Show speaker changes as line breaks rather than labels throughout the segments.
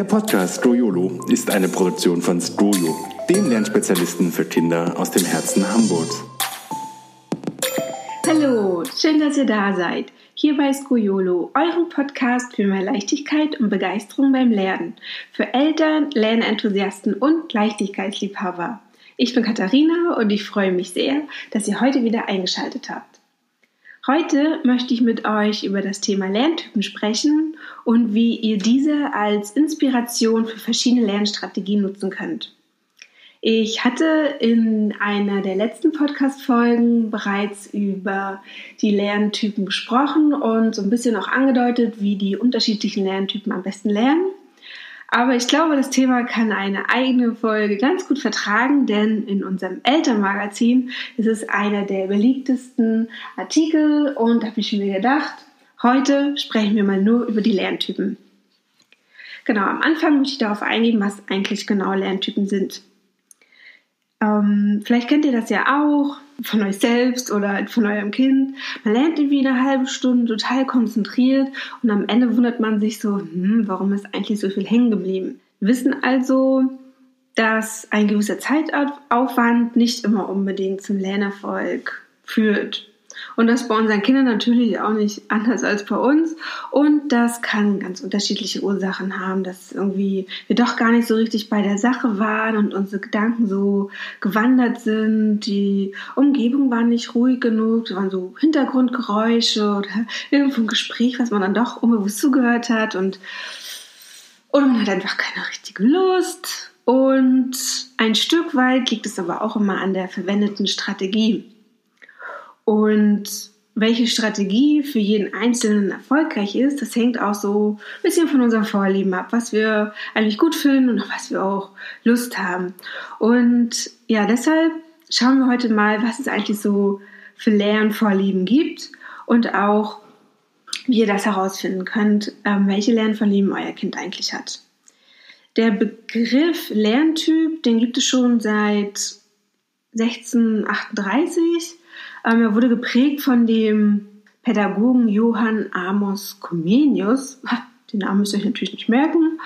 Der Podcast Stroyolo ist eine Produktion von Stroyo, dem Lernspezialisten für Kinder aus dem Herzen Hamburgs.
Hallo, schön, dass ihr da seid. Hier bei Skojolo, eurem Podcast für mehr Leichtigkeit und Begeisterung beim Lernen. Für Eltern, Lernenthusiasten und Leichtigkeitsliebhaber. Ich bin Katharina und ich freue mich sehr, dass ihr heute wieder eingeschaltet habt. Heute möchte ich mit euch über das Thema Lerntypen sprechen und wie ihr diese als Inspiration für verschiedene Lernstrategien nutzen könnt. Ich hatte in einer der letzten Podcast-Folgen bereits über die Lerntypen gesprochen und so ein bisschen auch angedeutet, wie die unterschiedlichen Lerntypen am besten lernen. Aber ich glaube, das Thema kann eine eigene Folge ganz gut vertragen, denn in unserem Elternmagazin ist es einer der beliebtesten Artikel und da habe ich mir gedacht, heute sprechen wir mal nur über die Lerntypen. Genau, am Anfang möchte ich darauf eingehen, was eigentlich genau Lerntypen sind. Ähm, vielleicht kennt ihr das ja auch von euch selbst oder von eurem Kind. Man lernt irgendwie eine halbe Stunde total konzentriert und am Ende wundert man sich so, hm, warum ist eigentlich so viel hängen geblieben? Wir wissen also, dass ein gewisser Zeitaufwand nicht immer unbedingt zum Lernerfolg führt. Und das bei unseren Kindern natürlich auch nicht anders als bei uns. Und das kann ganz unterschiedliche Ursachen haben, dass irgendwie wir doch gar nicht so richtig bei der Sache waren und unsere Gedanken so gewandert sind. Die Umgebung war nicht ruhig genug, es waren so Hintergrundgeräusche oder irgendwo ein Gespräch, was man dann doch unbewusst zugehört hat und oder man hat einfach keine richtige Lust. Und ein Stück weit liegt es aber auch immer an der verwendeten Strategie. Und welche Strategie für jeden Einzelnen erfolgreich ist, das hängt auch so ein bisschen von unserem Vorlieben ab, was wir eigentlich gut finden und was wir auch Lust haben. Und ja, deshalb schauen wir heute mal, was es eigentlich so für Lernvorlieben gibt und auch, wie ihr das herausfinden könnt, ähm, welche Lernvorlieben euer Kind eigentlich hat. Der Begriff Lerntyp, den gibt es schon seit 1638 ähm, er wurde geprägt von dem Pädagogen Johann Amos Comenius. Den Namen müsst ihr euch natürlich nicht merken.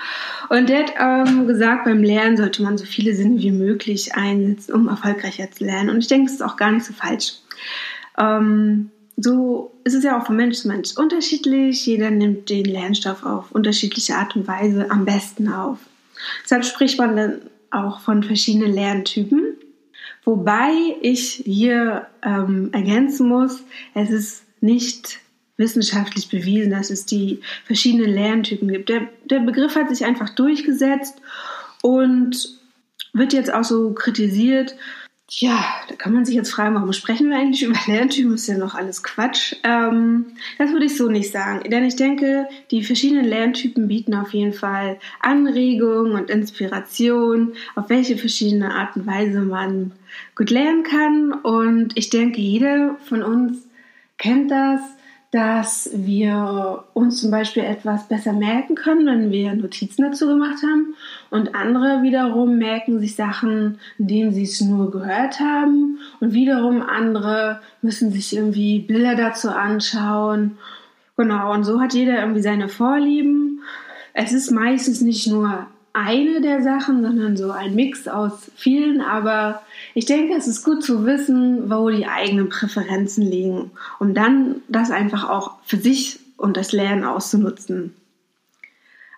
Und der hat ähm, gesagt, beim Lernen sollte man so viele Sinne wie möglich einsetzen, um erfolgreicher zu lernen. Und ich denke, das ist auch gar nicht so falsch. Ähm, so ist es ja auch von Mensch zu Mensch unterschiedlich. Jeder nimmt den Lernstoff auf unterschiedliche Art und Weise am besten auf. Deshalb spricht man dann auch von verschiedenen Lerntypen. Wobei ich hier ähm, ergänzen muss, es ist nicht wissenschaftlich bewiesen, dass es die verschiedenen Lerntypen gibt. Der, der Begriff hat sich einfach durchgesetzt und wird jetzt auch so kritisiert, ja, da kann man sich jetzt fragen, warum sprechen wir eigentlich über Lerntypen? Ist ja noch alles Quatsch. Ähm, das würde ich so nicht sagen, denn ich denke, die verschiedenen Lerntypen bieten auf jeden Fall Anregungen und Inspiration, auf welche verschiedene Art und Weise man gut lernen kann. Und ich denke, jeder von uns kennt das, dass wir uns zum Beispiel etwas besser merken können, wenn wir Notizen dazu gemacht haben. Und andere wiederum merken sich Sachen, indem sie es nur gehört haben. Und wiederum andere müssen sich irgendwie Bilder dazu anschauen. Genau, und so hat jeder irgendwie seine Vorlieben. Es ist meistens nicht nur eine der Sachen, sondern so ein Mix aus vielen. Aber ich denke, es ist gut zu wissen, wo die eigenen Präferenzen liegen, um dann das einfach auch für sich und das Lernen auszunutzen.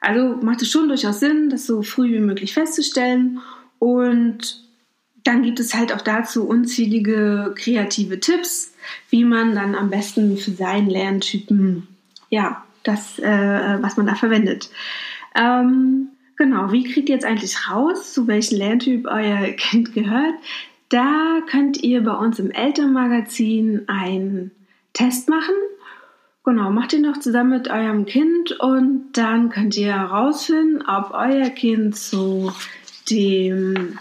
Also macht es schon durchaus Sinn, das so früh wie möglich festzustellen und dann gibt es halt auch dazu unzählige kreative Tipps, wie man dann am besten für seinen Lerntypen, ja, das, äh, was man da verwendet. Ähm, Genau, wie kriegt ihr jetzt eigentlich raus, zu welchem Lerntyp euer Kind gehört? Da könnt ihr bei uns im Elternmagazin einen Test machen. Genau, macht ihn doch zusammen mit eurem Kind und dann könnt ihr herausfinden, ob euer Kind zu dem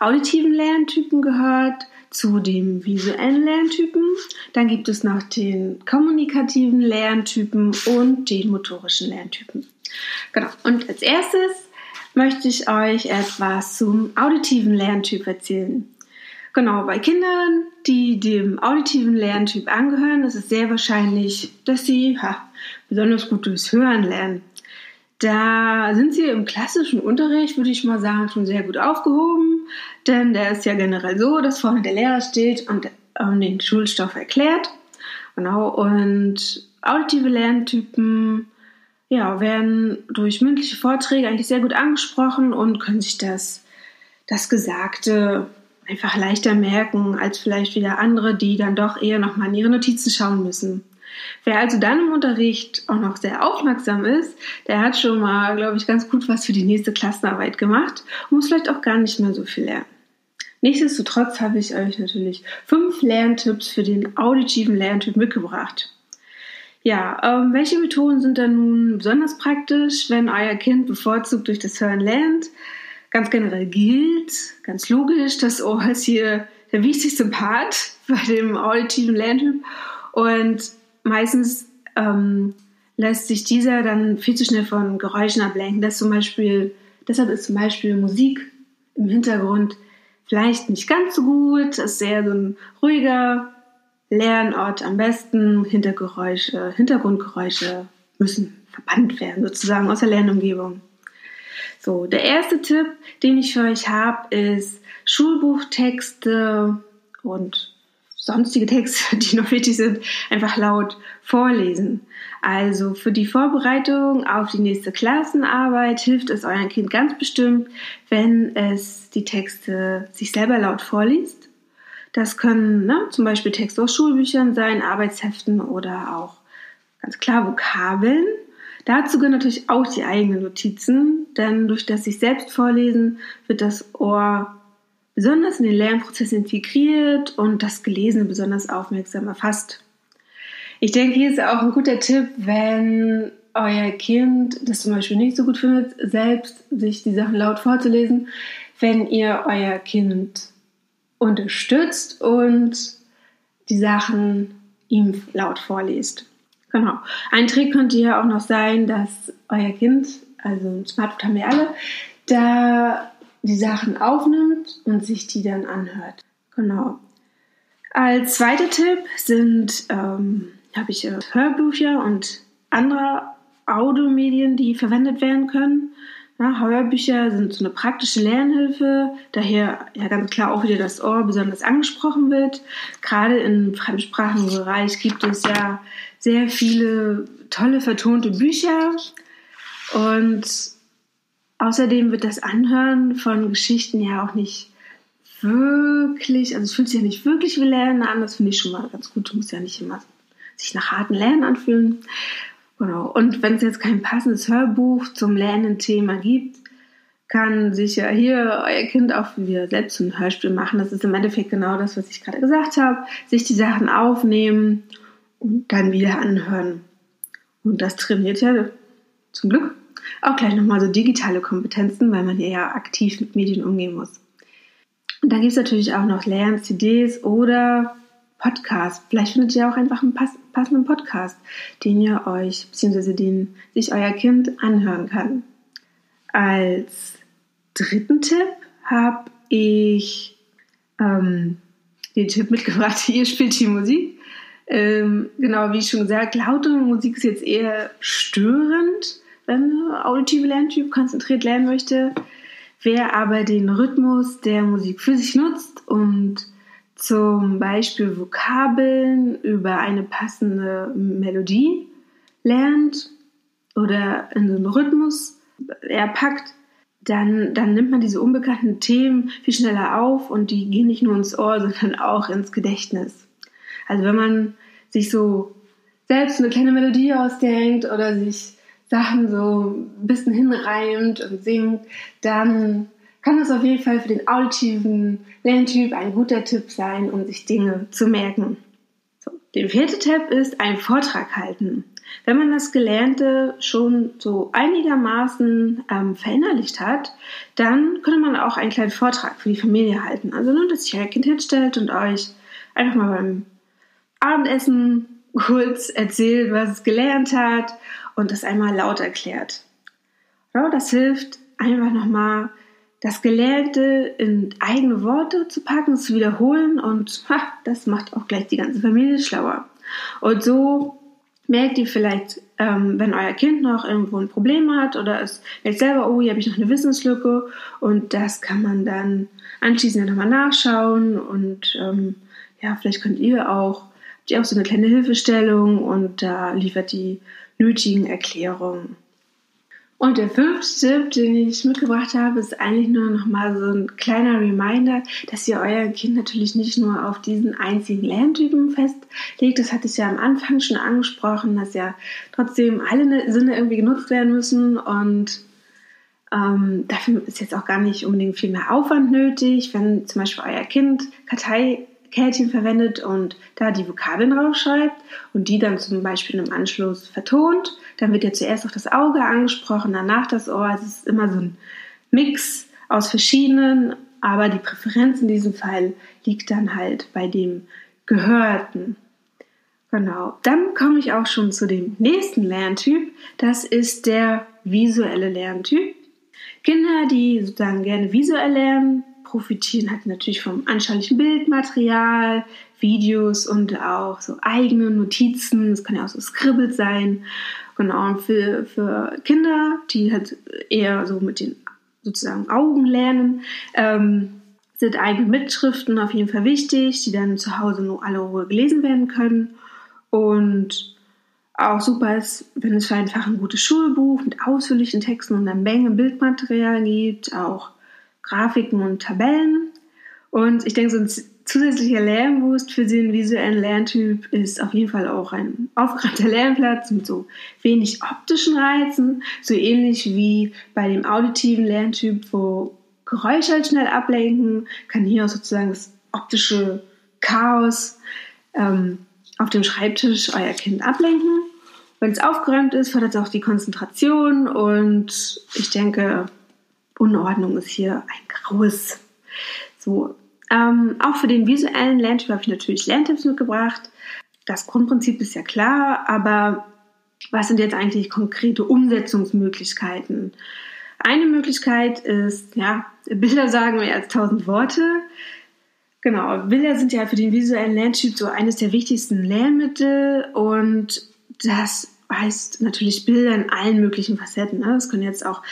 auditiven Lerntypen gehört, zu dem visuellen Lerntypen. Dann gibt es noch den kommunikativen Lerntypen und den motorischen Lerntypen. Genau. Und als erstes möchte ich euch etwas zum auditiven Lerntyp erzählen. Genau, bei Kindern, die dem auditiven Lerntyp angehören, ist es sehr wahrscheinlich, dass sie ha, besonders gut durchs Hören lernen. Da sind sie im klassischen Unterricht, würde ich mal sagen, schon sehr gut aufgehoben, denn der ist ja generell so, dass vorne der Lehrer steht und den Schulstoff erklärt. Genau, und auditive Lerntypen ja, werden durch mündliche Vorträge eigentlich sehr gut angesprochen und können sich das, das Gesagte einfach leichter merken als vielleicht wieder andere, die dann doch eher nochmal in ihre Notizen schauen müssen. Wer also dann im Unterricht auch noch sehr aufmerksam ist, der hat schon mal, glaube ich, ganz gut was für die nächste Klassenarbeit gemacht und muss vielleicht auch gar nicht mehr so viel lernen. Nichtsdestotrotz habe ich euch natürlich fünf Lerntipps für den auditiven Lerntyp mitgebracht. Ja, ähm, welche Methoden sind dann nun besonders praktisch, wenn euer Kind bevorzugt durch das Hören lernt? Ganz generell gilt, ganz logisch, das Ohr ist hier der wichtigste Part bei dem auditiven Lerntyp und meistens ähm, lässt sich dieser dann viel zu schnell von Geräuschen ablenken. Das zum Beispiel, deshalb ist zum Beispiel Musik im Hintergrund vielleicht nicht ganz so gut. Das ist sehr so ein ruhiger Lernort. Am besten Hintergeräusche, Hintergrundgeräusche müssen verbannt werden, sozusagen aus der Lernumgebung. So, der erste Tipp, den ich für euch habe, ist Schulbuchtexte und sonstige Texte, die noch wichtig sind, einfach laut vorlesen. Also für die Vorbereitung auf die nächste Klassenarbeit hilft es eurem Kind ganz bestimmt, wenn es die Texte sich selber laut vorliest. Das können ne, zum Beispiel Texte aus Schulbüchern sein, Arbeitsheften oder auch ganz klar Vokabeln. Dazu gehören natürlich auch die eigenen Notizen, denn durch das sich selbst vorlesen wird das Ohr besonders in den Lernprozess integriert und das Gelesene besonders aufmerksam erfasst. Ich denke, hier ist auch ein guter Tipp, wenn euer Kind das zum Beispiel nicht so gut findet, selbst sich die Sachen laut vorzulesen, wenn ihr euer Kind unterstützt und die Sachen ihm laut vorliest. Genau. Ein Trick könnte ja auch noch sein, dass euer Kind, also ein Smartphone haben wir alle, da die Sachen aufnimmt und sich die dann anhört. Genau. Als zweiter Tipp sind, ähm, habe ich äh, Hörbücher und andere Audiomedien, die verwendet werden können. Ja, Hörbücher sind so eine praktische Lernhilfe, daher ja ganz klar auch wieder das Ohr besonders angesprochen wird. Gerade im fremdsprachigen Bereich gibt es ja sehr viele tolle vertonte Bücher und Außerdem wird das Anhören von Geschichten ja auch nicht wirklich, also es fühlt sich ja nicht wirklich wie Lernen an, das finde ich schon mal ganz gut. Du musst ja nicht immer sich nach harten Lernen anfühlen. Genau. Und wenn es jetzt kein passendes Hörbuch zum Lernen-Thema gibt, kann sich ja hier euer Kind auch wieder selbst ein Hörspiel machen. Das ist im Endeffekt genau das, was ich gerade gesagt habe. Sich die Sachen aufnehmen und dann wieder anhören. Und das trainiert ja zum Glück auch gleich nochmal so digitale Kompetenzen, weil man ja aktiv mit Medien umgehen muss. Und dann gibt es natürlich auch noch Lern-CDs oder Podcasts. Vielleicht findet ihr auch einfach einen passenden Podcast, den ihr euch, beziehungsweise den sich euer Kind anhören kann. Als dritten Tipp habe ich ähm, den Tipp mitgebracht, ihr spielt die Musik. Ähm, genau, wie schon gesagt, laute Musik ist jetzt eher störend ähm, auditive Lerntyp konzentriert lernen möchte. Wer aber den Rhythmus der Musik für sich nutzt und zum Beispiel Vokabeln über eine passende Melodie lernt oder in so einen Rhythmus erpackt, dann, dann nimmt man diese unbekannten Themen viel schneller auf und die gehen nicht nur ins Ohr, sondern auch ins Gedächtnis. Also wenn man sich so selbst eine kleine Melodie ausdenkt oder sich Sachen so ein bisschen hinreimt und singt, dann kann das auf jeden Fall für den auditiven Lerntyp ein guter Tipp sein, um sich Dinge zu merken. So, der vierte Tipp ist ein Vortrag halten. Wenn man das Gelernte schon so einigermaßen ähm, verinnerlicht hat, dann könnte man auch einen kleinen Vortrag für die Familie halten. Also nur, dass sich euer Kind hinstellt und euch einfach mal beim Abendessen kurz erzählt, was es gelernt hat und das einmal laut erklärt. Ja, das hilft einfach nochmal das Gelernte in eigene Worte zu packen, zu wiederholen und ha, das macht auch gleich die ganze Familie schlauer. Und so merkt ihr vielleicht ähm, wenn euer Kind noch irgendwo ein Problem hat oder es merkt selber, oh, hier habe ich noch eine Wissenslücke und das kann man dann anschließend nochmal nachschauen und ähm, ja, vielleicht könnt ihr auch, habt ihr auch so eine kleine Hilfestellung und da liefert die nötigen Erklärungen. Und der fünfte Tipp, den ich mitgebracht habe, ist eigentlich nur noch mal so ein kleiner Reminder, dass ihr euer Kind natürlich nicht nur auf diesen einzigen Lerntypen festlegt. Das hatte ich ja am Anfang schon angesprochen, dass ja trotzdem alle Sinne irgendwie genutzt werden müssen und ähm, dafür ist jetzt auch gar nicht unbedingt viel mehr Aufwand nötig. Wenn zum Beispiel euer Kind Kartei Kärtchen verwendet und da die Vokabeln draufschreibt und die dann zum Beispiel im Anschluss vertont. Dann wird ja zuerst auch das Auge angesprochen, danach das Ohr. Also es ist immer so ein Mix aus verschiedenen, aber die Präferenz in diesem Fall liegt dann halt bei dem Gehörten. Genau. Dann komme ich auch schon zu dem nächsten Lerntyp. Das ist der visuelle Lerntyp. Kinder, die sozusagen gerne visuell lernen, profitieren halt natürlich vom anschaulichen Bildmaterial, Videos und auch so eigene Notizen. Es kann ja auch so Scribbles sein. Genau, und für, für Kinder, die halt eher so mit den sozusagen Augen lernen, ähm, sind eigene Mitschriften auf jeden Fall wichtig, die dann zu Hause nur alle Ruhe gelesen werden können. Und auch super ist, wenn es für einfach ein gutes Schulbuch mit ausführlichen Texten und einer Menge Bildmaterial gibt, auch Grafiken und Tabellen. Und ich denke, so ein zusätzlicher Lernboost für den visuellen Lerntyp ist auf jeden Fall auch ein aufgeräumter Lernplatz mit so wenig optischen Reizen, so ähnlich wie bei dem auditiven Lerntyp, wo Geräusche halt schnell ablenken, kann hier auch sozusagen das optische Chaos ähm, auf dem Schreibtisch euer Kind ablenken. Wenn es aufgeräumt ist, fördert es auch die Konzentration und ich denke, Unordnung ist hier ein graues. So, ähm, auch für den visuellen Lerntyp habe ich natürlich Lerntipps mitgebracht. Das Grundprinzip ist ja klar, aber was sind jetzt eigentlich konkrete Umsetzungsmöglichkeiten? Eine Möglichkeit ist, ja, Bilder sagen mehr als tausend Worte. Genau, Bilder sind ja für den visuellen Lerntyp so eines der wichtigsten Lehrmittel und das heißt natürlich Bilder in allen möglichen Facetten. Ne? Das können jetzt auch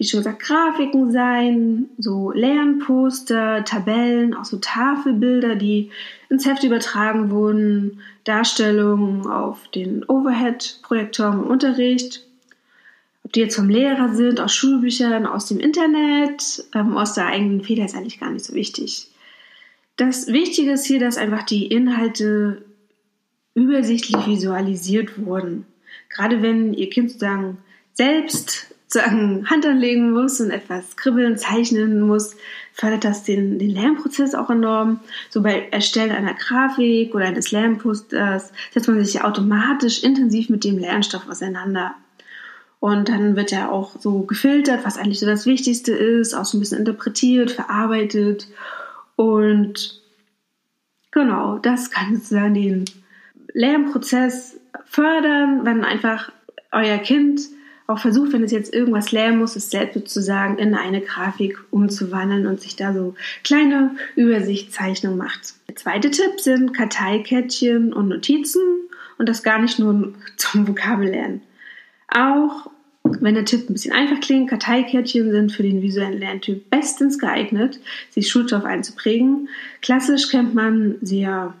wie schon gesagt, Grafiken sein, so Lernposter, Tabellen, auch so Tafelbilder, die ins Heft übertragen wurden, Darstellungen auf den Overhead-Projektoren im Unterricht. Ob die jetzt vom Lehrer sind, aus Schulbüchern, aus dem Internet, ähm, aus der eigenen Feder ist eigentlich gar nicht so wichtig. Das Wichtige ist hier, dass einfach die Inhalte übersichtlich visualisiert wurden. Gerade wenn ihr Kind sozusagen selbst sozusagen Hand anlegen muss und etwas kribbeln, zeichnen muss, fördert das den, den Lernprozess auch enorm. So bei Erstellen einer Grafik oder eines Lernposters setzt man sich automatisch intensiv mit dem Lernstoff auseinander. Und dann wird ja auch so gefiltert, was eigentlich so das Wichtigste ist, auch so ein bisschen interpretiert, verarbeitet. Und genau, das kann sozusagen den Lernprozess fördern, wenn einfach euer Kind auch versucht, wenn es jetzt irgendwas lernen muss, es selbst sozusagen in eine Grafik umzuwandeln und sich da so kleine Übersichtszeichnungen macht. Der zweite Tipp sind Karteikärtchen und Notizen und das gar nicht nur zum Vokabellernen. Auch wenn der Tipp ein bisschen einfach klingt, Karteikärtchen sind für den visuellen Lerntyp bestens geeignet, sich Schulstoff einzuprägen. Klassisch kennt man sie ja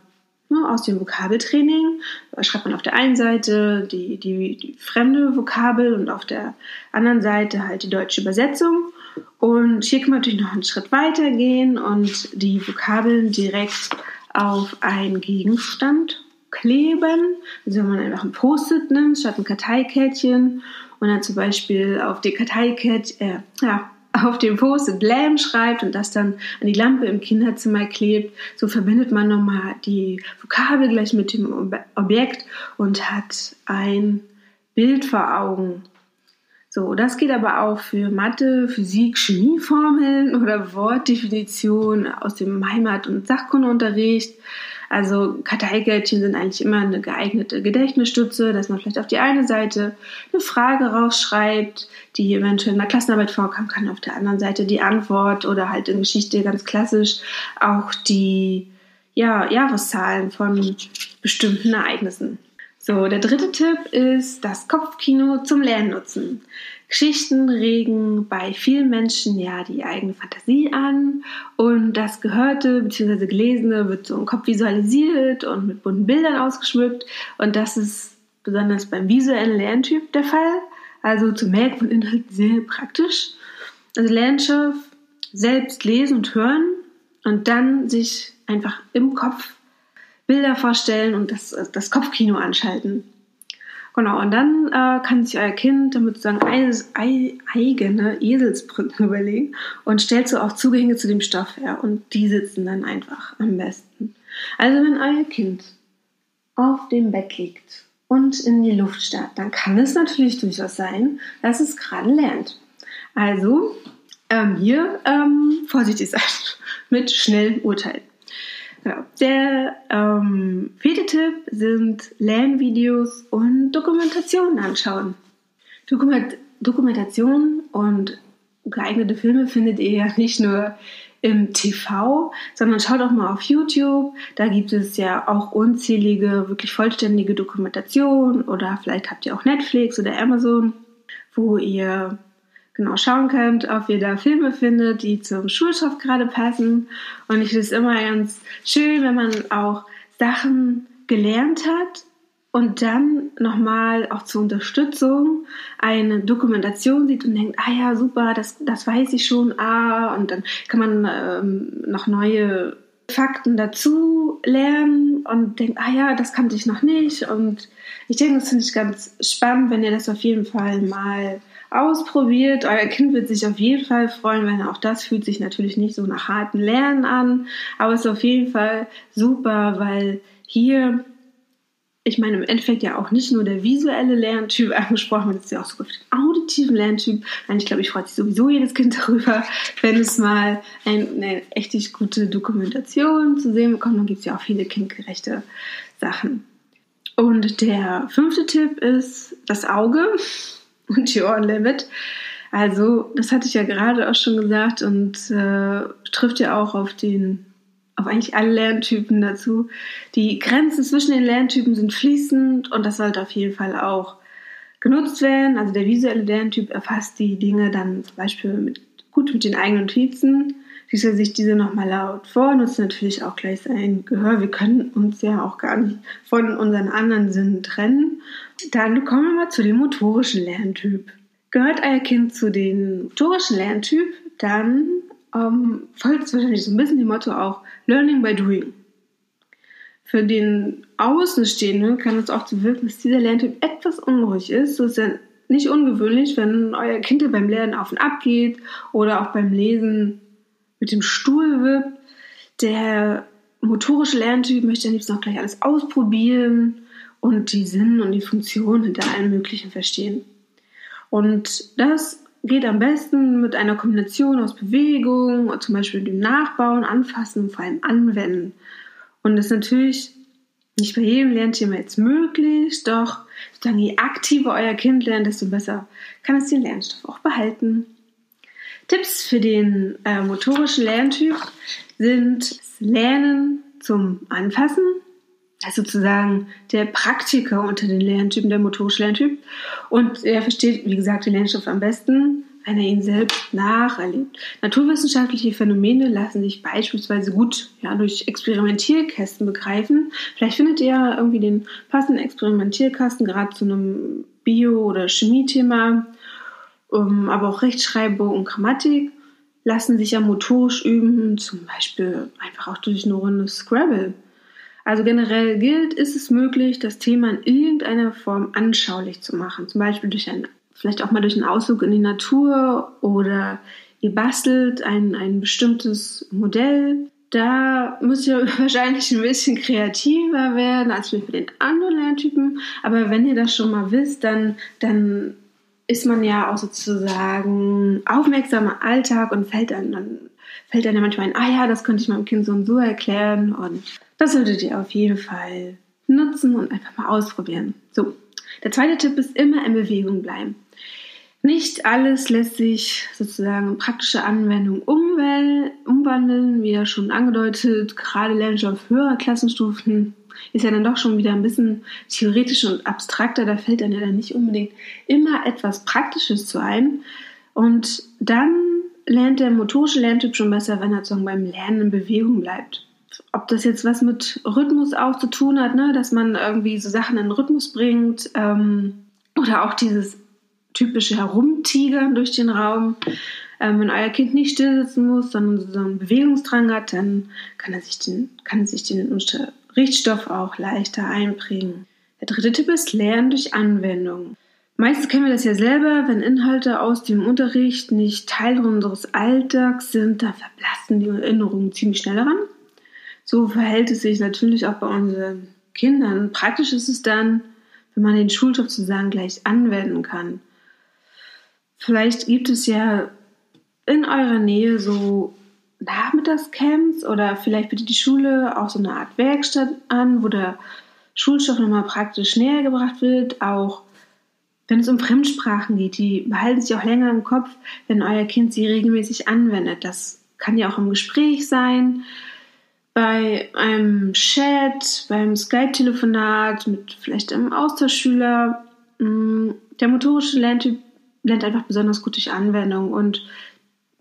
aus dem Vokabeltraining. Da schreibt man auf der einen Seite die, die, die fremde Vokabel und auf der anderen Seite halt die deutsche Übersetzung. Und hier kann man natürlich noch einen Schritt weiter gehen und die Vokabeln direkt auf einen Gegenstand kleben. Also wenn man einfach ein Post-it nimmt statt ein Karteikärtchen und dann zum Beispiel auf die Karteikärtchen, äh, ja, auf dem Post-it Lamb schreibt und das dann an die Lampe im Kinderzimmer klebt, so verbindet man nochmal die Vokabel gleich mit dem Objekt und hat ein Bild vor Augen. So, das geht aber auch für Mathe, Physik, Chemieformeln oder Wortdefinitionen aus dem Heimat- und Sachkundeunterricht. Also Karteikärtchen sind eigentlich immer eine geeignete Gedächtnisstütze, dass man vielleicht auf die eine Seite eine Frage rausschreibt, die eventuell in der Klassenarbeit vorkommen kann, auf der anderen Seite die Antwort oder halt in Geschichte ganz klassisch auch die ja, Jahreszahlen von bestimmten Ereignissen. So, der dritte Tipp ist das Kopfkino zum Lernen nutzen. Geschichten regen bei vielen Menschen ja die eigene Fantasie an und das Gehörte bzw. Gelesene wird so im Kopf visualisiert und mit bunten Bildern ausgeschmückt und das ist besonders beim visuellen Lerntyp der Fall. Also zum Merken von Inhalten sehr praktisch. Also Lernstoff selbst lesen und hören und dann sich einfach im Kopf Bilder vorstellen und das, das Kopfkino anschalten. Genau, und dann äh, kann sich euer Kind damit sozusagen eine, eigene Eselsbrücken überlegen und stellt so auch Zugänge zu dem Stoff her und die sitzen dann einfach am besten. Also wenn euer Kind auf dem Bett liegt und in die Luft starrt, dann kann es natürlich durchaus sein, dass es gerade lernt. Also ähm, hier ähm, vorsichtig sein mit schnellen Urteilen. Genau. Der ähm, vierte Tipp sind Lernvideos und Dokumentationen anschauen. Dokument Dokumentationen und geeignete Filme findet ihr ja nicht nur im TV, sondern schaut auch mal auf YouTube. Da gibt es ja auch unzählige, wirklich vollständige Dokumentationen oder vielleicht habt ihr auch Netflix oder Amazon, wo ihr genau schauen könnt, ob ihr da Filme findet, die zum Schulstoff gerade passen. Und ich finde es immer ganz schön, wenn man auch Sachen gelernt hat und dann nochmal auch zur Unterstützung eine Dokumentation sieht und denkt, ah ja, super, das, das weiß ich schon, ah, und dann kann man ähm, noch neue Fakten dazu lernen und denkt, ah ja, das kannte ich noch nicht. Und ich denke, das finde ich ganz spannend, wenn ihr das auf jeden Fall mal ausprobiert. Euer Kind wird sich auf jeden Fall freuen, weil auch das fühlt sich natürlich nicht so nach harten Lernen an, aber es ist auf jeden Fall super, weil hier ich meine, im Endeffekt ja auch nicht nur der visuelle Lerntyp angesprochen wird, ist ja auch sogar für den auditiven Lerntyp. Ich glaube, ich freue sich sowieso jedes Kind darüber, wenn es mal eine echt gute Dokumentation zu sehen bekommt. Dann gibt es ja auch viele kindgerechte Sachen. Und der fünfte Tipp ist das Auge und die Ohrenlimit. Also, das hatte ich ja gerade auch schon gesagt und äh, trifft ja auch auf den, auf eigentlich alle Lerntypen dazu. Die Grenzen zwischen den Lerntypen sind fließend und das sollte auf jeden Fall auch genutzt werden. Also der visuelle Lerntyp erfasst die Dinge dann zum Beispiel mit, gut mit den eigenen Notizen, liest er sich diese nochmal laut vor, nutzt natürlich auch gleich sein Gehör. Wir können uns ja auch gar nicht von unseren anderen Sinnen trennen. Dann kommen wir mal zu dem motorischen Lerntyp. Gehört euer Kind zu den motorischen Lerntyp, dann ähm, folgt es wahrscheinlich so ein bisschen dem Motto auch Learning by Doing. Für den Außenstehenden kann es auch zu wirken, dass dieser Lerntyp etwas unruhig ist. So ist ja nicht ungewöhnlich, wenn euer Kind beim Lernen auf und ab geht oder auch beim Lesen mit dem Stuhl wippt. Der motorische Lerntyp möchte am liebsten auch gleich alles ausprobieren und die Sinn und die Funktion hinter allem Möglichen verstehen. Und das geht am besten mit einer Kombination aus Bewegung, zum Beispiel dem Nachbauen, Anfassen und vor allem Anwenden. Und das ist natürlich nicht bei jedem Lernthema jetzt möglich, doch je aktiver euer Kind lernt, desto besser kann es den Lernstoff auch behalten. Tipps für den äh, motorischen Lerntyp sind Lernen zum Anfassen, ist sozusagen der Praktiker unter den Lerntypen, der motorische Lerntyp. Und er versteht, wie gesagt, den Lernstoff am besten, wenn er ihn selbst nacherlebt. Naturwissenschaftliche Phänomene lassen sich beispielsweise gut ja, durch Experimentierkästen begreifen. Vielleicht findet ihr irgendwie den passenden Experimentierkasten gerade zu einem Bio- oder Chemiethema, um, aber auch Rechtschreibung und Grammatik lassen sich ja motorisch üben, zum Beispiel einfach auch durch eine Runde Scrabble. Also generell gilt, ist es möglich, das Thema in irgendeiner Form anschaulich zu machen. Zum Beispiel durch ein, vielleicht auch mal durch einen Ausflug in die Natur oder ihr bastelt ein, ein bestimmtes Modell. Da müsst ihr wahrscheinlich ein bisschen kreativer werden als für den anderen Lerntypen. Aber wenn ihr das schon mal wisst, dann, dann ist man ja auch sozusagen aufmerksam im Alltag und fällt dann, dann fällt ja manchmal ein, ah ja, das könnte ich meinem Kind so und so erklären und das solltet ihr auf jeden Fall nutzen und einfach mal ausprobieren. So, der zweite Tipp ist immer in Bewegung bleiben. Nicht alles lässt sich sozusagen in praktische Anwendung umwandeln, wie ja schon angedeutet, gerade Lernstoff höherer Klassenstufen ist ja dann doch schon wieder ein bisschen theoretisch und abstrakter. Da fällt dann ja dann nicht unbedingt immer etwas Praktisches zu ein. Und dann lernt der motorische Lerntyp schon besser, wenn er sozusagen beim Lernen in Bewegung bleibt. Ob das jetzt was mit Rhythmus auch zu tun hat, ne? dass man irgendwie so Sachen in Rhythmus bringt ähm, oder auch dieses typische Herumtigern durch den Raum. Ähm, wenn euer Kind nicht still sitzen muss, sondern so einen Bewegungsdrang hat, dann kann er sich den, kann sich den Unterrichtsstoff auch leichter einbringen. Der dritte Tipp ist Lernen durch Anwendung. Meistens kennen wir das ja selber, wenn Inhalte aus dem Unterricht nicht Teil unseres Alltags sind, dann verblassen die Erinnerungen ziemlich schnell daran. So verhält es sich natürlich auch bei unseren Kindern. Praktisch ist es dann, wenn man den Schulstoff sozusagen gleich anwenden kann. Vielleicht gibt es ja in eurer Nähe so Nachmittagscamps oder vielleicht bietet die Schule auch so eine Art Werkstatt an, wo der Schulstoff nochmal praktisch näher gebracht wird, auch wenn es um Fremdsprachen geht, die behalten sich auch länger im Kopf, wenn euer Kind sie regelmäßig anwendet. Das kann ja auch im Gespräch sein, bei einem Chat, beim Skype-Telefonat mit vielleicht einem Austauschschüler. Mm, der motorische Lerntyp lernt einfach besonders gut durch Anwendung und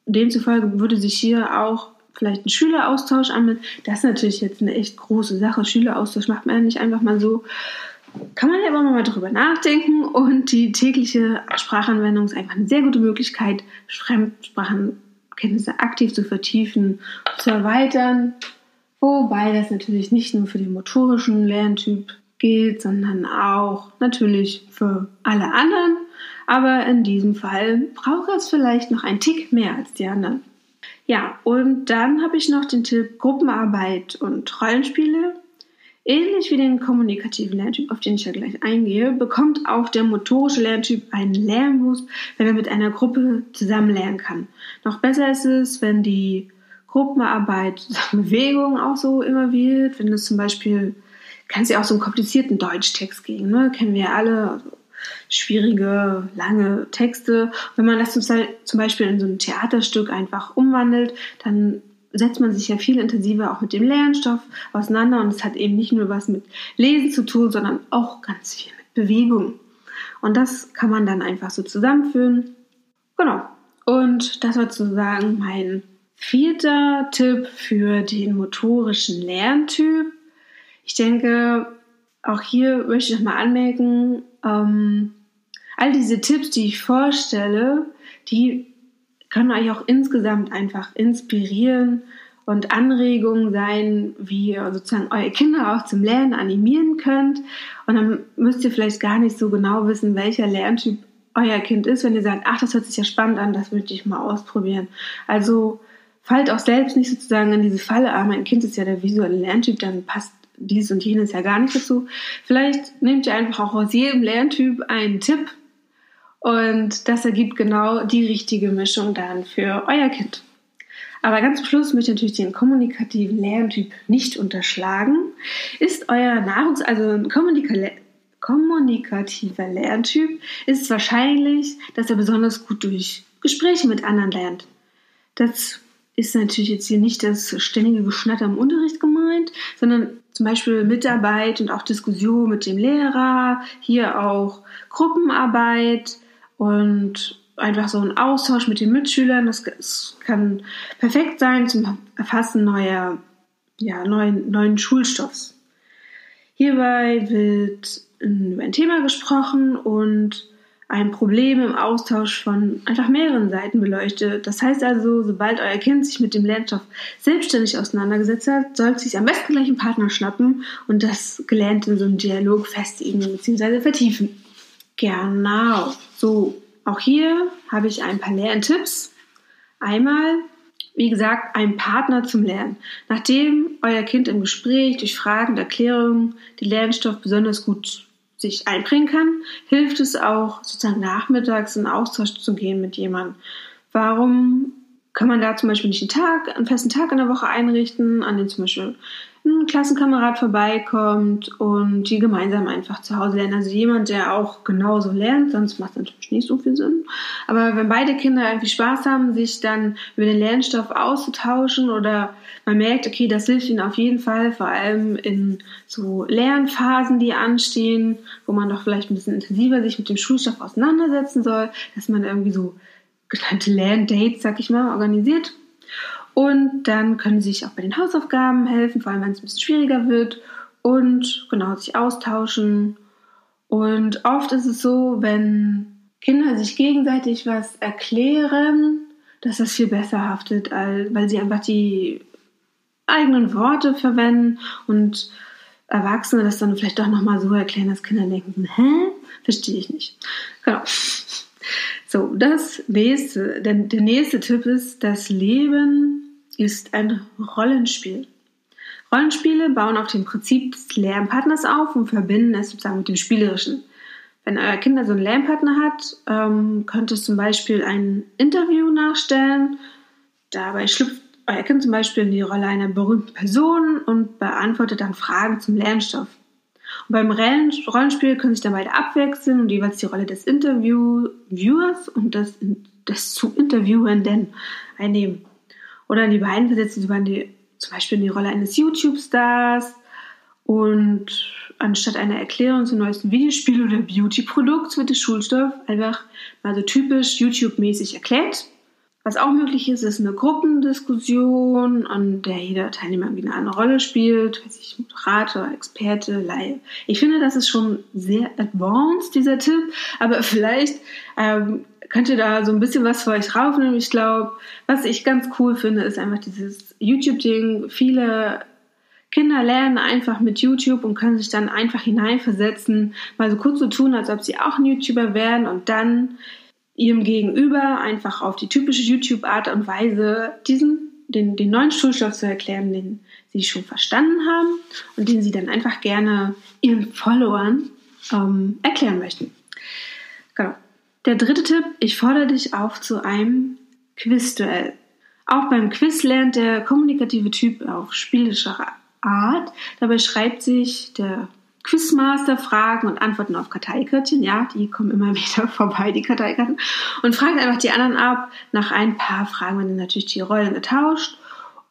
demzufolge würde sich hier auch vielleicht ein Schüleraustausch anmelden. Das ist natürlich jetzt eine echt große Sache. Schüleraustausch macht man ja nicht einfach mal so kann man ja aber mal drüber nachdenken und die tägliche Sprachanwendung ist einfach eine sehr gute Möglichkeit, Fremdsprachenkenntnisse aktiv zu vertiefen, zu erweitern, wobei das natürlich nicht nur für den motorischen Lerntyp gilt, sondern auch natürlich für alle anderen. Aber in diesem Fall braucht es vielleicht noch einen Tick mehr als die anderen. Ja, und dann habe ich noch den Tipp Gruppenarbeit und Rollenspiele. Ähnlich wie den kommunikativen Lerntyp, auf den ich ja gleich eingehe, bekommt auch der motorische Lerntyp einen Lernboost, wenn er mit einer Gruppe zusammen lernen kann. Noch besser ist es, wenn die Gruppenarbeit Bewegung auch so immer wird, wenn es zum Beispiel, kann es ja auch so einen komplizierten Deutschtext geben, ne? kennen wir ja alle, also schwierige, lange Texte. Wenn man das zum Beispiel in so ein Theaterstück einfach umwandelt, dann setzt man sich ja viel intensiver auch mit dem Lernstoff auseinander und es hat eben nicht nur was mit Lesen zu tun, sondern auch ganz viel mit Bewegung. Und das kann man dann einfach so zusammenführen. Genau. Und das war sozusagen mein vierter Tipp für den motorischen Lerntyp. Ich denke, auch hier möchte ich nochmal anmerken, ähm, all diese Tipps, die ich vorstelle, die können euch auch insgesamt einfach inspirieren und Anregungen sein, wie ihr sozusagen eure Kinder auch zum Lernen animieren könnt. Und dann müsst ihr vielleicht gar nicht so genau wissen, welcher Lerntyp euer Kind ist, wenn ihr sagt, ach, das hört sich ja spannend an, das möchte ich mal ausprobieren. Also fallt auch selbst nicht sozusagen in diese Falle, ah, mein Kind ist ja der visuelle Lerntyp, dann passt dies und jenes ja gar nicht dazu. Vielleicht nehmt ihr einfach auch aus jedem Lerntyp einen Tipp und das ergibt genau die richtige Mischung dann für euer Kind. Aber ganz zum Schluss möchte ich natürlich den kommunikativen Lerntyp nicht unterschlagen. Ist euer Nahrungs-, also ein kommunika kommunikativer Lerntyp, ist es wahrscheinlich, dass er besonders gut durch Gespräche mit anderen lernt. Das ist natürlich jetzt hier nicht das ständige Geschnatter im Unterricht gemeint, sondern zum Beispiel Mitarbeit und auch Diskussion mit dem Lehrer, hier auch Gruppenarbeit, und einfach so ein Austausch mit den Mitschülern. Das, kann perfekt sein zum Erfassen neuer, ja, neuen, neuen Schulstoffs. Hierbei wird über ein Thema gesprochen und ein Problem im Austausch von einfach mehreren Seiten beleuchtet. Das heißt also, sobald euer Kind sich mit dem Lernstoff selbstständig auseinandergesetzt hat, sollte sich am besten gleich einen Partner schnappen und das Gelernte in so einem Dialog festigen bzw. vertiefen. Genau. So, auch hier habe ich ein paar Lerntipps. Einmal, wie gesagt, ein Partner zum Lernen. Nachdem euer Kind im Gespräch durch Fragen und Erklärungen den Lernstoff besonders gut sich einbringen kann, hilft es auch, sozusagen nachmittags in Austausch zu gehen mit jemandem. Warum kann man da zum Beispiel nicht einen Tag, einen festen Tag in der Woche einrichten, an dem zum Beispiel ein Klassenkamerad vorbeikommt und die gemeinsam einfach zu Hause lernen. Also jemand, der auch genauso lernt, sonst macht es natürlich nicht so viel Sinn. Aber wenn beide Kinder irgendwie Spaß haben, sich dann über den Lernstoff auszutauschen oder man merkt, okay, das hilft ihnen auf jeden Fall, vor allem in so Lernphasen, die anstehen, wo man doch vielleicht ein bisschen intensiver sich mit dem Schulstoff auseinandersetzen soll, dass man irgendwie so genannte Lerndates, sag ich mal, organisiert und dann können sie sich auch bei den Hausaufgaben helfen, vor allem wenn es ein bisschen schwieriger wird. Und genau, sich austauschen. Und oft ist es so, wenn Kinder sich gegenseitig was erklären, dass das viel besser haftet, weil sie einfach die eigenen Worte verwenden und Erwachsene das dann vielleicht doch nochmal so erklären, dass Kinder denken, hä? Verstehe ich nicht. Genau. So, das nächste, der, der nächste Tipp ist, das Leben ist ein Rollenspiel. Rollenspiele bauen auf dem Prinzip des Lernpartners auf und verbinden es sozusagen mit dem Spielerischen. Wenn euer Kind so also einen Lernpartner hat, ähm, könnt ihr zum Beispiel ein Interview nachstellen. Dabei schlüpft euer Kind zum Beispiel in die Rolle einer berühmten Person und beantwortet dann Fragen zum Lernstoff. Und beim Rollenspiel können sich dann beide abwechseln und jeweils die Rolle des Interviewers und des, des zu Interviewenden einnehmen. Oder die beiden versetzen sich die, zum Beispiel in die Rolle eines YouTube-Stars und anstatt einer Erklärung zum neuesten Videospiel oder Beauty-Produkt wird der Schulstoff einfach mal so typisch YouTube-mäßig erklärt. Was auch möglich ist, ist eine Gruppendiskussion, an der jeder Teilnehmer irgendwie eine Rolle spielt, weiß ich, Moderator, Experte, Laie. Ich finde, das ist schon sehr advanced, dieser Tipp, aber vielleicht ähm, könnt ihr da so ein bisschen was für euch raufnehmen. Ich glaube, was ich ganz cool finde, ist einfach dieses YouTube-Ding. Viele Kinder lernen einfach mit YouTube und können sich dann einfach hineinversetzen, mal so kurz so tun, als ob sie auch ein YouTuber wären und dann ihrem Gegenüber einfach auf die typische YouTube-Art und Weise diesen, den, den neuen Schulstoff zu erklären, den sie schon verstanden haben und den sie dann einfach gerne ihren Followern ähm, erklären möchten. Genau. Der dritte Tipp, ich fordere dich auf zu einem Quizduell. Auch beim Quiz lernt der kommunikative Typ auf spielischer Art. Dabei schreibt sich der Quizmaster Fragen und Antworten auf Karteikärtchen. Ja, die kommen immer wieder vorbei, die Karteikarten. Und fragt einfach die anderen ab. Nach ein paar Fragen werden natürlich die Rollen getauscht.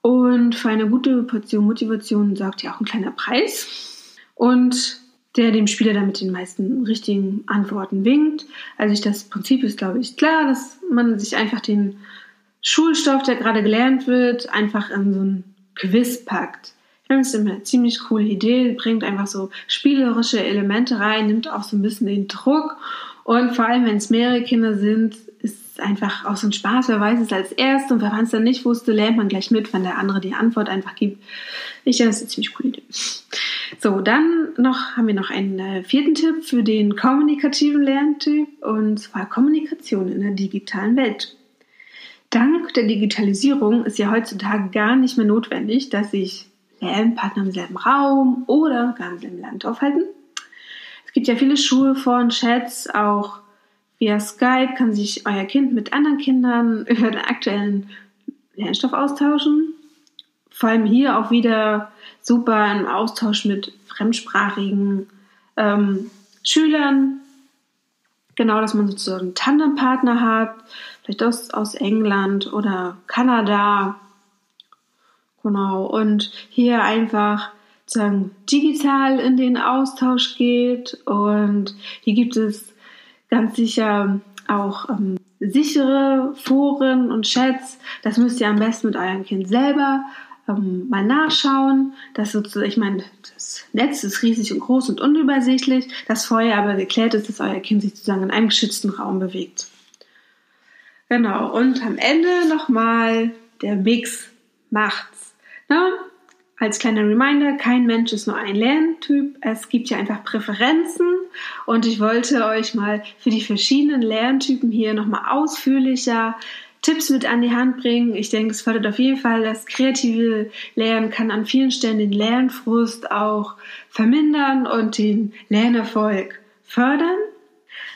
Und für eine gute Portion Motivation sorgt ja auch ein kleiner Preis. Und der dem Spieler dann mit den meisten richtigen Antworten winkt. Also ich, das Prinzip ist, glaube ich, klar, dass man sich einfach den Schulstoff, der gerade gelernt wird, einfach in so ein Quiz packt. Ich finde es eine ziemlich coole Idee, bringt einfach so spielerische Elemente rein, nimmt auch so ein bisschen den Druck und vor allem, wenn es mehrere Kinder sind, ist es einfach auch so ein Spaß. Wer weiß es als Erste und wer es dann nicht wusste, lernt man gleich mit, wenn der andere die Antwort einfach gibt. Ich das ist eine ziemlich coole Idee. So, dann noch haben wir noch einen äh, vierten Tipp für den kommunikativen Lerntyp und zwar Kommunikation in der digitalen Welt. Dank der Digitalisierung ist ja heutzutage gar nicht mehr notwendig, dass sich Lernpartner im selben Raum oder gar im selben Land aufhalten. Es gibt ja viele Schulforen, Chats, auch via Skype kann sich euer Kind mit anderen Kindern über den aktuellen Lernstoff austauschen. Vor allem hier auch wieder super im Austausch mit fremdsprachigen ähm, Schülern. Genau, dass man sozusagen einen Tandempartner hat, vielleicht aus, aus England oder Kanada. Genau, und hier einfach sozusagen digital in den Austausch geht. Und hier gibt es ganz sicher auch ähm, sichere Foren und Chats. Das müsst ihr am besten mit eurem Kind selber ähm, mal nachschauen. Das sozusagen, ich meine, das Netz ist riesig und groß und unübersichtlich. Das vorher aber geklärt ist, dass euer Kind sich sozusagen in einem geschützten Raum bewegt. Genau. Und am Ende nochmal der Mix macht's. Na, als kleiner Reminder, kein Mensch ist nur ein Lerntyp. Es gibt ja einfach Präferenzen und ich wollte euch mal für die verschiedenen Lerntypen hier nochmal ausführlicher Tipps mit an die Hand bringen. Ich denke, es fördert auf jeden Fall das kreative Lernen, kann an vielen Stellen den Lernfrust auch vermindern und den Lernerfolg fördern.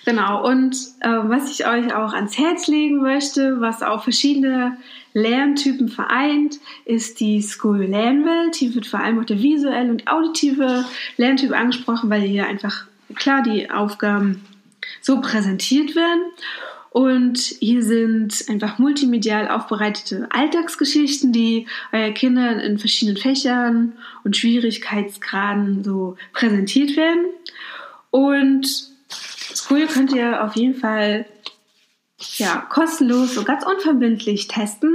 Genau, und äh, was ich euch auch ans Herz legen möchte, was auch verschiedene Lerntypen vereint, ist die School Lernwelt. Hier wird vor allem auch der visuelle und auditive Lerntyp angesprochen, weil hier einfach klar die Aufgaben so präsentiert werden. Und hier sind einfach multimedial aufbereitete Alltagsgeschichten, die euer Kindern in verschiedenen Fächern und Schwierigkeitsgraden so präsentiert werden. Und School könnt ihr auf jeden Fall ja, kostenlos und ganz unverbindlich testen.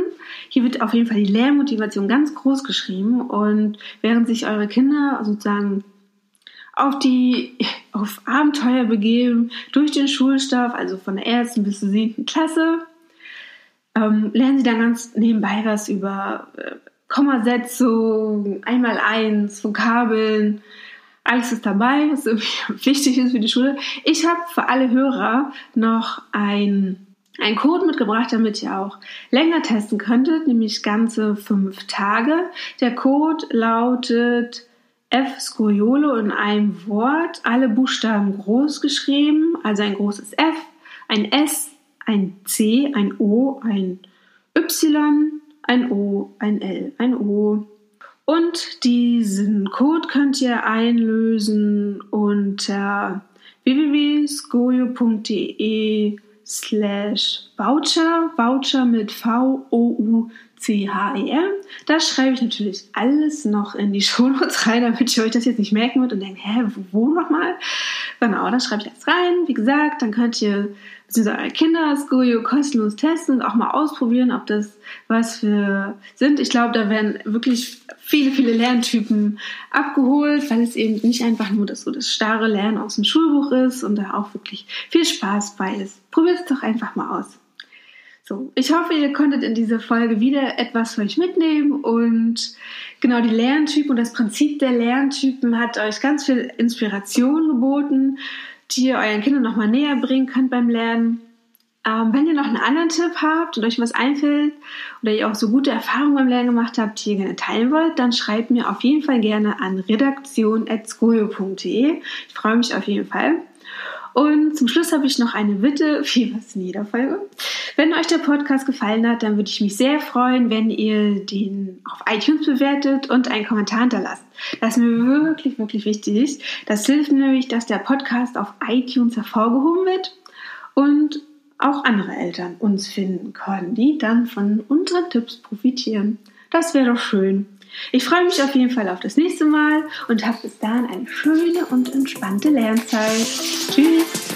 Hier wird auf jeden Fall die Lernmotivation ganz groß geschrieben und während sich eure Kinder sozusagen auf die auf Abenteuer begeben durch den Schulstoff, also von der ersten bis zur siebten Klasse, ähm, lernen sie dann ganz nebenbei was über äh, Kommasetzung, einmal eins, Vokabeln, alles ist dabei, was wichtig ist für die Schule. Ich habe für alle Hörer noch ein einen Code mitgebracht, damit ihr auch länger testen könntet, nämlich ganze fünf Tage. Der Code lautet F Scoriolo in einem Wort, alle Buchstaben groß geschrieben, also ein großes F, ein S, ein C, ein O, ein Y, ein O, ein L, ein O, und diesen Code könnt ihr einlösen unter www.skojo.de slash Voucher, Voucher mit V-O-U-C-H-E-R. Da schreibe ich natürlich alles noch in die Shownotes rein, damit ihr euch das jetzt nicht merken wird und denkt, hä, wo nochmal? Genau, da schreibe ich alles rein. Wie gesagt, dann könnt ihr beziehungsweise Kinder Skojo kostenlos testen und auch mal ausprobieren, ob das was für sind. Ich glaube, da werden wirklich viele, viele Lerntypen abgeholt, weil es eben nicht einfach nur das so das starre Lernen aus dem Schulbuch ist und da auch wirklich viel Spaß bei ist. Probiert es doch einfach mal aus. So, ich hoffe, ihr konntet in dieser Folge wieder etwas für euch mitnehmen und genau die Lerntypen und das Prinzip der Lerntypen hat euch ganz viel Inspiration geboten die ihr euren Kindern nochmal näher bringen könnt beim Lernen. Ähm, wenn ihr noch einen anderen Tipp habt und euch was einfällt oder ihr auch so gute Erfahrungen beim Lernen gemacht habt, die ihr gerne teilen wollt, dann schreibt mir auf jeden Fall gerne an redaktion.skojo.de. Ich freue mich auf jeden Fall. Und zum Schluss habe ich noch eine Bitte, wie was in jeder Folge. Wenn euch der Podcast gefallen hat, dann würde ich mich sehr freuen, wenn ihr den auf iTunes bewertet und einen Kommentar hinterlasst. Das ist mir wirklich, wirklich wichtig. Das hilft nämlich, dass der Podcast auf iTunes hervorgehoben wird und auch andere Eltern uns finden können, die dann von unseren Tipps profitieren. Das wäre doch schön. Ich freue mich auf jeden Fall auf das nächste Mal und habe bis dahin eine schöne und entspannte Lernzeit. Tschüss!